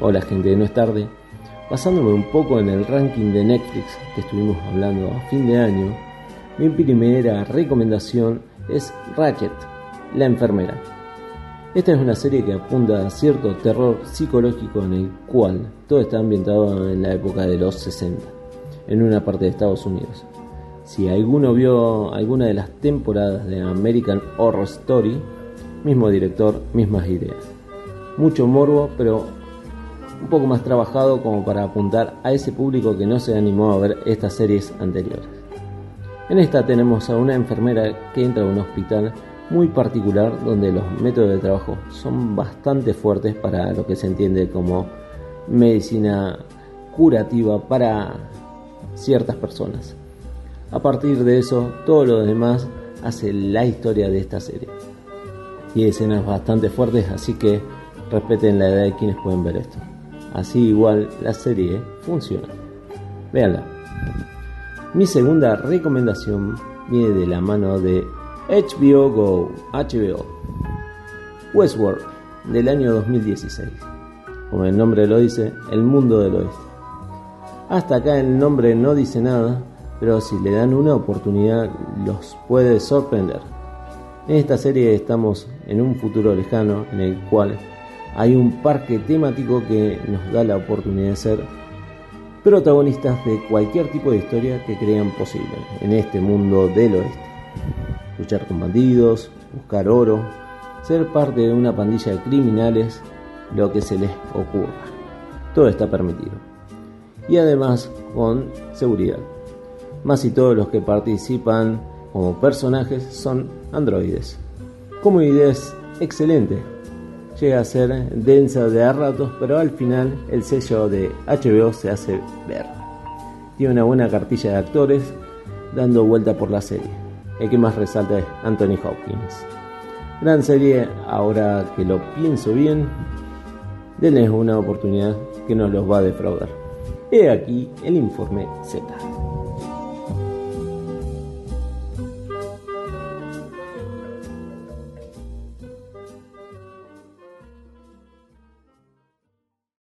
Hola gente No es tarde. Basándome un poco en el ranking de Netflix que estuvimos hablando a fin de año, mi primera recomendación es Ratchet, la enfermera. Esta es una serie que apunta a cierto terror psicológico en el cual todo está ambientado en la época de los 60, en una parte de Estados Unidos. Si alguno vio alguna de las temporadas de American Horror Story, mismo director, mismas ideas. Mucho morbo, pero un poco más trabajado como para apuntar a ese público que no se animó a ver estas series anteriores. En esta tenemos a una enfermera que entra a un hospital muy particular donde los métodos de trabajo son bastante fuertes para lo que se entiende como medicina curativa para ciertas personas. A partir de eso, todo lo demás hace la historia de esta serie. Y escenas bastante fuertes, así que respeten la edad de quienes pueden ver esto. Así igual la serie funciona. Véanla. Mi segunda recomendación viene de la mano de HBO Go, HBO. Westworld, del año 2016. Como el nombre lo dice, el mundo del oeste. Hasta acá el nombre no dice nada, pero si le dan una oportunidad los puede sorprender. En esta serie estamos en un futuro lejano en el cual hay un parque temático que nos da la oportunidad de ser protagonistas de cualquier tipo de historia que crean posible en este mundo del oeste. Luchar con bandidos, buscar oro, ser parte de una pandilla de criminales, lo que se les ocurra. Todo está permitido. Y además con seguridad. Más si todos los que participan como personajes son androides. Como idea es excelente, llega a ser densa de a ratos, pero al final el sello de HBO se hace ver. Tiene una buena cartilla de actores dando vuelta por la serie. El que más resalta es Anthony Hopkins. Gran serie, ahora que lo pienso bien, denles una oportunidad que no los va a defraudar. He aquí el informe Z.